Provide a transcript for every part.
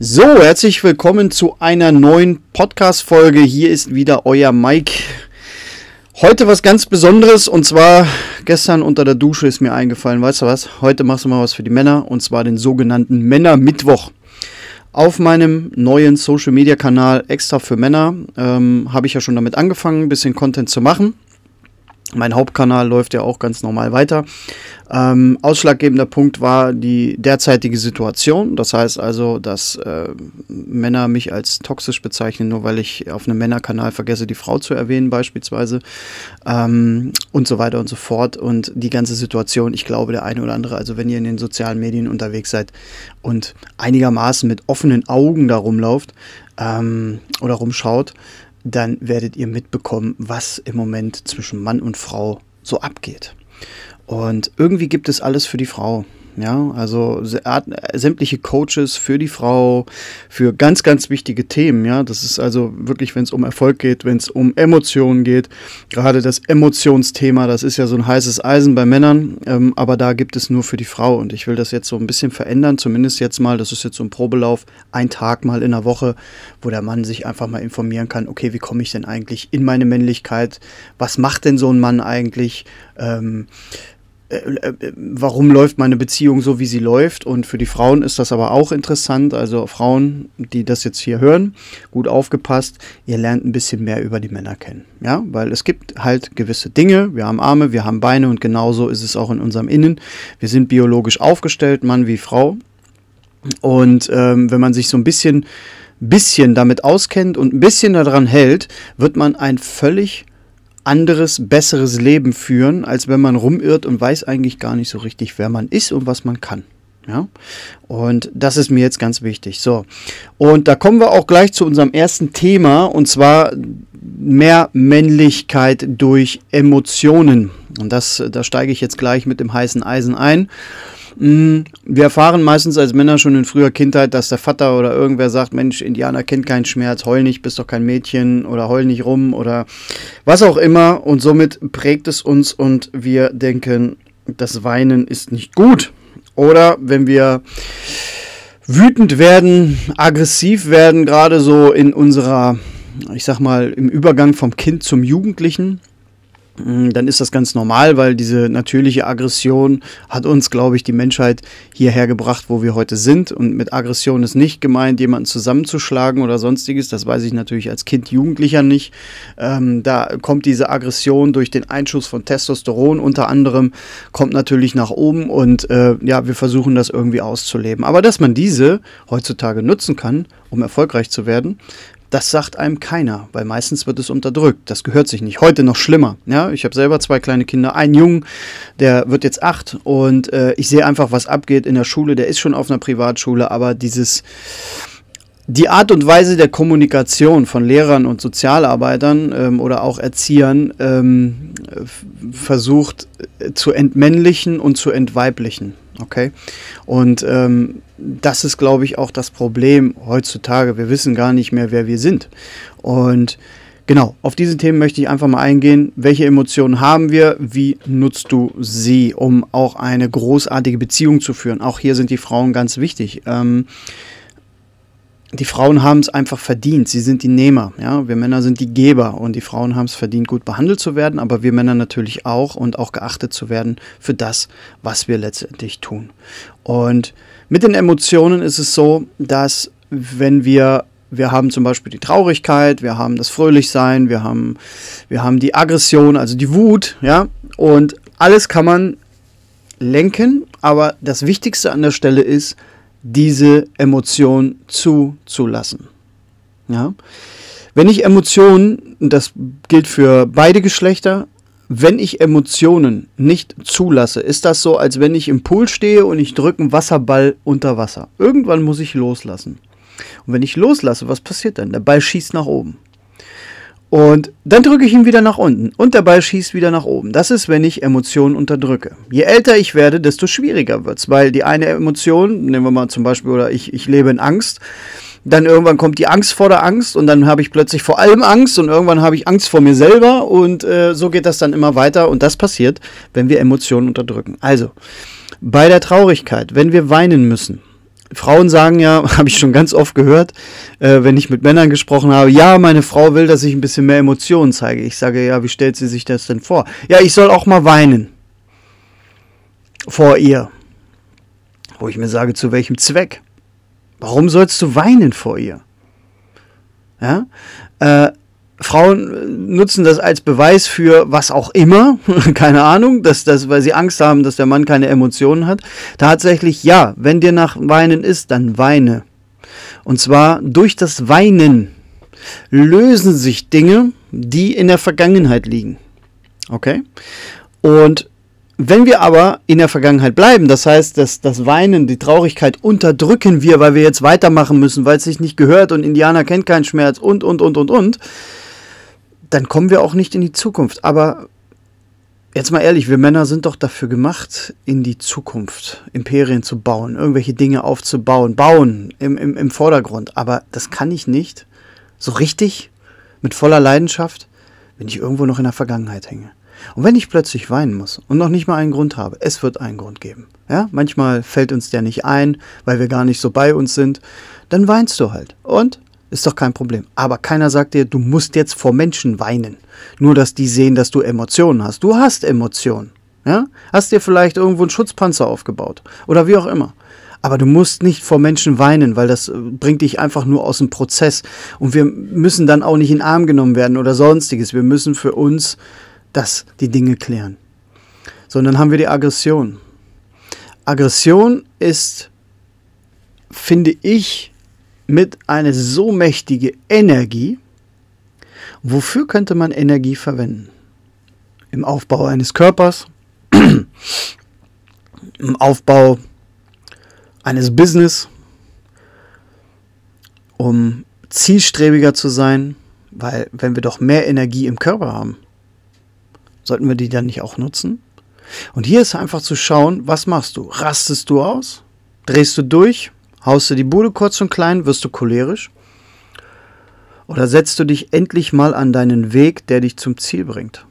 So, herzlich willkommen zu einer neuen Podcast-Folge. Hier ist wieder euer Mike. Heute was ganz Besonderes und zwar gestern unter der Dusche ist mir eingefallen, weißt du was? Heute machst du mal was für die Männer und zwar den sogenannten Männer-Mittwoch. Auf meinem neuen Social Media Kanal extra für Männer ähm, habe ich ja schon damit angefangen, ein bisschen Content zu machen. Mein Hauptkanal läuft ja auch ganz normal weiter. Ähm, ausschlaggebender Punkt war die derzeitige Situation. Das heißt also, dass äh, Männer mich als toxisch bezeichnen, nur weil ich auf einem Männerkanal vergesse, die Frau zu erwähnen beispielsweise ähm, und so weiter und so fort. Und die ganze Situation, ich glaube, der eine oder andere, also wenn ihr in den sozialen Medien unterwegs seid und einigermaßen mit offenen Augen da rumlauft ähm, oder rumschaut, dann werdet ihr mitbekommen, was im Moment zwischen Mann und Frau so abgeht. Und irgendwie gibt es alles für die Frau. Ja, also sämtliche Coaches für die Frau, für ganz, ganz wichtige Themen. Ja, das ist also wirklich, wenn es um Erfolg geht, wenn es um Emotionen geht. Gerade das Emotionsthema, das ist ja so ein heißes Eisen bei Männern, ähm, aber da gibt es nur für die Frau. Und ich will das jetzt so ein bisschen verändern, zumindest jetzt mal, das ist jetzt so ein Probelauf, ein Tag mal in der Woche, wo der Mann sich einfach mal informieren kann, okay, wie komme ich denn eigentlich in meine Männlichkeit? Was macht denn so ein Mann eigentlich? Ähm, äh, äh, warum läuft meine Beziehung so, wie sie läuft. Und für die Frauen ist das aber auch interessant. Also Frauen, die das jetzt hier hören, gut aufgepasst, ihr lernt ein bisschen mehr über die Männer kennen. Ja, weil es gibt halt gewisse Dinge. Wir haben Arme, wir haben Beine und genauso ist es auch in unserem Innen. Wir sind biologisch aufgestellt, Mann wie Frau. Und ähm, wenn man sich so ein bisschen, bisschen damit auskennt und ein bisschen daran hält, wird man ein völlig anderes, besseres Leben führen, als wenn man rumirrt und weiß eigentlich gar nicht so richtig, wer man ist und was man kann. Ja, und das ist mir jetzt ganz wichtig. So, und da kommen wir auch gleich zu unserem ersten Thema und zwar mehr Männlichkeit durch Emotionen. Und das, da steige ich jetzt gleich mit dem heißen Eisen ein. Mm, wir erfahren meistens als Männer schon in früher Kindheit, dass der Vater oder irgendwer sagt, Mensch, Indianer kennt keinen Schmerz, heul nicht, bist doch kein Mädchen oder heul nicht rum oder was auch immer. Und somit prägt es uns und wir denken, das Weinen ist nicht gut. Oder wenn wir wütend werden, aggressiv werden, gerade so in unserer, ich sag mal, im Übergang vom Kind zum Jugendlichen, dann ist das ganz normal, weil diese natürliche Aggression hat uns, glaube ich, die Menschheit hierher gebracht, wo wir heute sind. Und mit Aggression ist nicht gemeint, jemanden zusammenzuschlagen oder sonstiges. Das weiß ich natürlich als Kind, Jugendlicher nicht. Ähm, da kommt diese Aggression durch den Einschuss von Testosteron unter anderem, kommt natürlich nach oben und äh, ja, wir versuchen das irgendwie auszuleben. Aber dass man diese heutzutage nutzen kann, um erfolgreich zu werden, das sagt einem keiner, weil meistens wird es unterdrückt. Das gehört sich nicht. Heute noch schlimmer. Ja, ich habe selber zwei kleine Kinder, einen Jungen, der wird jetzt acht und äh, ich sehe einfach, was abgeht in der Schule. Der ist schon auf einer Privatschule, aber dieses die Art und Weise der Kommunikation von Lehrern und Sozialarbeitern ähm, oder auch Erziehern ähm, versucht äh, zu entmännlichen und zu entweiblichen. Okay? Und ähm, das ist, glaube ich, auch das Problem heutzutage. Wir wissen gar nicht mehr, wer wir sind. Und genau, auf diese Themen möchte ich einfach mal eingehen. Welche Emotionen haben wir? Wie nutzt du sie, um auch eine großartige Beziehung zu führen? Auch hier sind die Frauen ganz wichtig. Ähm, die Frauen haben es einfach verdient. Sie sind die Nehmer. Ja? Wir Männer sind die Geber und die Frauen haben es verdient, gut behandelt zu werden, aber wir Männer natürlich auch und auch geachtet zu werden für das, was wir letztendlich tun. Und mit den Emotionen ist es so, dass wenn wir wir haben zum Beispiel die Traurigkeit, wir haben das Fröhlichsein, wir haben, wir haben die Aggression, also die Wut, ja, und alles kann man lenken, aber das Wichtigste an der Stelle ist, diese Emotion zuzulassen. Ja? Wenn ich Emotionen, das gilt für beide Geschlechter, wenn ich Emotionen nicht zulasse, ist das so, als wenn ich im Pool stehe und ich drücke einen Wasserball unter Wasser. Irgendwann muss ich loslassen. Und wenn ich loslasse, was passiert dann? Der Ball schießt nach oben. Und dann drücke ich ihn wieder nach unten und Ball schießt wieder nach oben. Das ist, wenn ich Emotionen unterdrücke. Je älter ich werde, desto schwieriger wird es, weil die eine Emotion, nehmen wir mal zum Beispiel, oder ich, ich lebe in Angst, dann irgendwann kommt die Angst vor der Angst und dann habe ich plötzlich vor allem Angst und irgendwann habe ich Angst vor mir selber und äh, so geht das dann immer weiter und das passiert, wenn wir Emotionen unterdrücken. Also, bei der Traurigkeit, wenn wir weinen müssen, Frauen sagen ja, habe ich schon ganz oft gehört, äh, wenn ich mit Männern gesprochen habe, ja, meine Frau will, dass ich ein bisschen mehr Emotionen zeige. Ich sage, ja, wie stellt sie sich das denn vor? Ja, ich soll auch mal weinen. Vor ihr. Wo ich mir sage, zu welchem Zweck? Warum sollst du weinen vor ihr? Ja? Äh, Frauen nutzen das als Beweis für was auch immer, keine Ahnung, dass das, weil sie Angst haben, dass der Mann keine Emotionen hat. Tatsächlich ja, wenn dir nach Weinen ist, dann weine. Und zwar durch das Weinen lösen sich Dinge, die in der Vergangenheit liegen. Okay? Und wenn wir aber in der Vergangenheit bleiben, das heißt, dass das Weinen, die Traurigkeit unterdrücken wir, weil wir jetzt weitermachen müssen, weil es sich nicht gehört und Indianer kennt keinen Schmerz und, und, und, und, und, dann kommen wir auch nicht in die Zukunft. Aber jetzt mal ehrlich, wir Männer sind doch dafür gemacht, in die Zukunft Imperien zu bauen, irgendwelche Dinge aufzubauen, bauen im, im, im Vordergrund. Aber das kann ich nicht so richtig, mit voller Leidenschaft, wenn ich irgendwo noch in der Vergangenheit hänge. Und wenn ich plötzlich weinen muss und noch nicht mal einen Grund habe, es wird einen Grund geben. Ja, manchmal fällt uns der nicht ein, weil wir gar nicht so bei uns sind, dann weinst du halt. Und ist doch kein Problem. Aber keiner sagt dir, du musst jetzt vor Menschen weinen. Nur, dass die sehen, dass du Emotionen hast. Du hast Emotionen. Ja? Hast dir vielleicht irgendwo einen Schutzpanzer aufgebaut. Oder wie auch immer. Aber du musst nicht vor Menschen weinen, weil das äh, bringt dich einfach nur aus dem Prozess. Und wir müssen dann auch nicht in den Arm genommen werden oder sonstiges. Wir müssen für uns das, die Dinge klären. So, und dann haben wir die Aggression. Aggression ist, finde ich, mit einer so mächtige Energie, wofür könnte man Energie verwenden? Im Aufbau eines Körpers, im Aufbau eines Business, um zielstrebiger zu sein, weil wenn wir doch mehr Energie im Körper haben, sollten wir die dann nicht auch nutzen? Und hier ist einfach zu schauen, was machst du? Rastest du aus? Drehst du durch? Haust du die Bude kurz und klein, wirst du cholerisch? Oder setzt du dich endlich mal an deinen Weg, der dich zum Ziel bringt?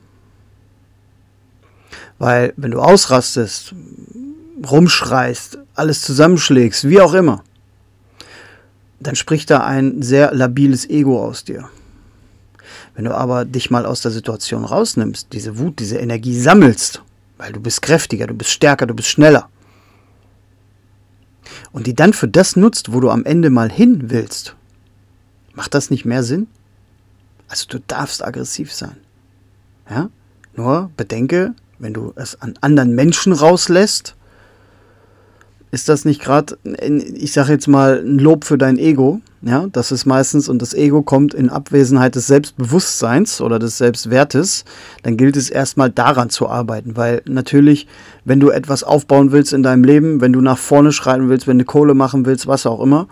Weil wenn du ausrastest, rumschreist, alles zusammenschlägst, wie auch immer, dann spricht da ein sehr labiles Ego aus dir. Wenn du aber dich mal aus der Situation rausnimmst, diese Wut, diese Energie sammelst, weil du bist kräftiger, du bist stärker, du bist schneller, und die dann für das nutzt, wo du am Ende mal hin willst, macht das nicht mehr Sinn? Also du darfst aggressiv sein. Ja? Nur bedenke, wenn du es an anderen Menschen rauslässt, ist das nicht gerade, ich sage jetzt mal, ein Lob für dein Ego? Ja, das ist meistens, und das Ego kommt in Abwesenheit des Selbstbewusstseins oder des Selbstwertes, dann gilt es erstmal daran zu arbeiten, weil natürlich, wenn du etwas aufbauen willst in deinem Leben, wenn du nach vorne schreiten willst, wenn du Kohle machen willst, was auch immer,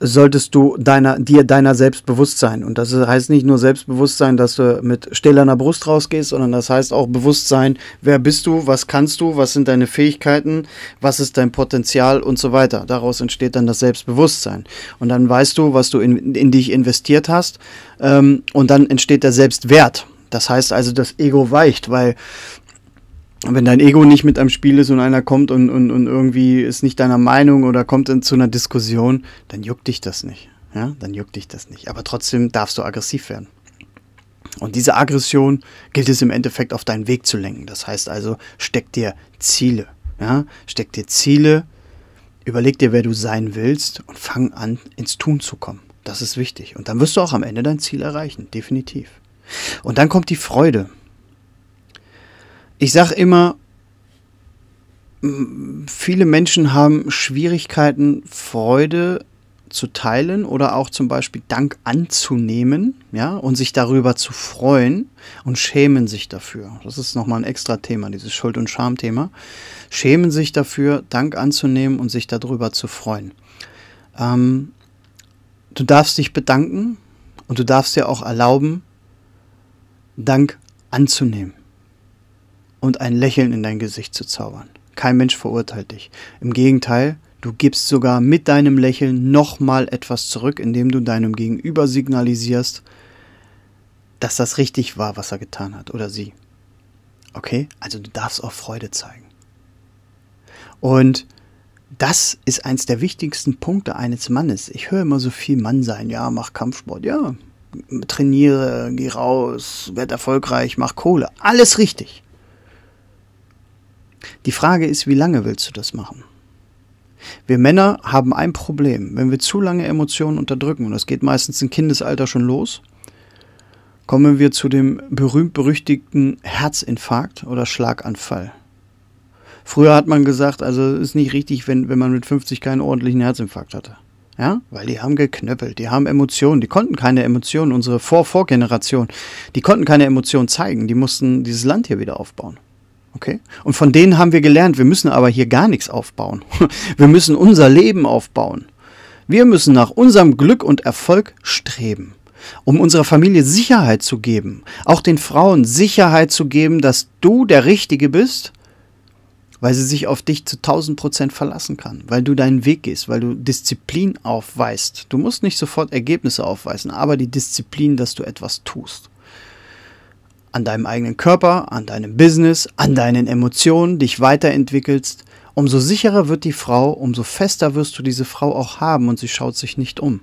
solltest du deiner, dir deiner selbst bewusst sein. Und das heißt nicht nur Selbstbewusstsein, dass du mit stählerner Brust rausgehst, sondern das heißt auch Bewusstsein, wer bist du, was kannst du, was sind deine Fähigkeiten, was ist dein Potenzial und so weiter. Daraus entsteht dann das Selbstbewusstsein. Und dann weißt du, was du in, in dich investiert hast ähm, und dann entsteht der Selbstwert. Das heißt also, das Ego weicht, weil wenn dein Ego nicht mit am Spiel ist und einer kommt und, und, und irgendwie ist nicht deiner Meinung oder kommt in, zu einer Diskussion, dann juckt dich das nicht. Ja, dann juckt dich das nicht. Aber trotzdem darfst du aggressiv werden. Und diese Aggression gilt es im Endeffekt auf deinen Weg zu lenken. Das heißt also, steck dir Ziele. Ja? Steck dir Ziele, überleg dir, wer du sein willst und fang an, ins Tun zu kommen. Das ist wichtig. Und dann wirst du auch am Ende dein Ziel erreichen, definitiv. Und dann kommt die Freude ich sage immer, viele Menschen haben Schwierigkeiten, Freude zu teilen oder auch zum Beispiel Dank anzunehmen, ja, und sich darüber zu freuen und schämen sich dafür. Das ist nochmal ein extra Thema, dieses Schuld- und Schamthema. Schämen sich dafür, Dank anzunehmen und sich darüber zu freuen. Ähm, du darfst dich bedanken und du darfst dir auch erlauben, Dank anzunehmen und ein Lächeln in dein Gesicht zu zaubern. Kein Mensch verurteilt dich. Im Gegenteil, du gibst sogar mit deinem Lächeln nochmal etwas zurück, indem du deinem Gegenüber signalisierst, dass das richtig war, was er getan hat oder sie. Okay? Also du darfst auch Freude zeigen. Und Das ist eins der wichtigsten Punkte eines Mannes. Ich höre immer so viel Mann sein. Ja, mach Kampfsport. Ja, trainiere, geh raus, werd erfolgreich, mach Kohle. Alles richtig. Die Frage ist, wie lange willst du das machen? Wir Männer haben ein Problem. Wenn wir zu lange Emotionen unterdrücken, und das geht meistens im Kindesalter schon los, kommen wir zu dem berühmt-berüchtigten Herzinfarkt oder Schlaganfall. Früher hat man gesagt, also ist nicht richtig, wenn, wenn man mit 50 keinen ordentlichen Herzinfarkt hatte. Ja, weil die haben geknöppelt, die haben Emotionen, die konnten keine Emotionen, unsere Vor-Vorgeneration, die konnten keine Emotionen zeigen, die mussten dieses Land hier wieder aufbauen. Okay? Und von denen haben wir gelernt, wir müssen aber hier gar nichts aufbauen. Wir müssen unser Leben aufbauen. Wir müssen nach unserem Glück und Erfolg streben, um unserer Familie Sicherheit zu geben, auch den Frauen Sicherheit zu geben, dass du der Richtige bist, weil sie sich auf dich zu 1000 Prozent verlassen kann, weil du deinen Weg gehst, weil du Disziplin aufweist. Du musst nicht sofort Ergebnisse aufweisen, aber die Disziplin, dass du etwas tust an deinem eigenen Körper, an deinem Business, an deinen Emotionen dich weiterentwickelst, umso sicherer wird die Frau, umso fester wirst du diese Frau auch haben und sie schaut sich nicht um.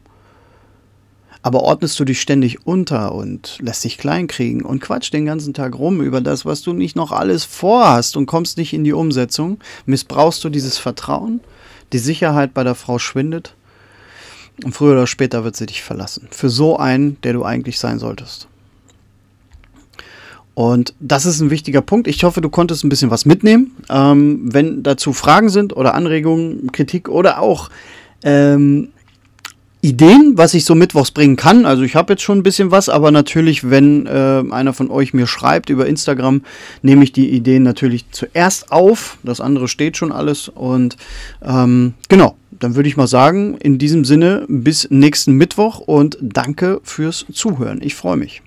Aber ordnest du dich ständig unter und lässt dich kleinkriegen und quatsch den ganzen Tag rum über das, was du nicht noch alles vorhast und kommst nicht in die Umsetzung, missbrauchst du dieses Vertrauen, die Sicherheit bei der Frau schwindet und früher oder später wird sie dich verlassen. Für so einen, der du eigentlich sein solltest. Und das ist ein wichtiger Punkt. Ich hoffe, du konntest ein bisschen was mitnehmen. Ähm, wenn dazu Fragen sind oder Anregungen, Kritik oder auch ähm, Ideen, was ich so mittwochs bringen kann. Also ich habe jetzt schon ein bisschen was, aber natürlich, wenn äh, einer von euch mir schreibt über Instagram, nehme ich die Ideen natürlich zuerst auf. Das andere steht schon alles. Und ähm, genau, dann würde ich mal sagen, in diesem Sinne bis nächsten Mittwoch und danke fürs Zuhören. Ich freue mich.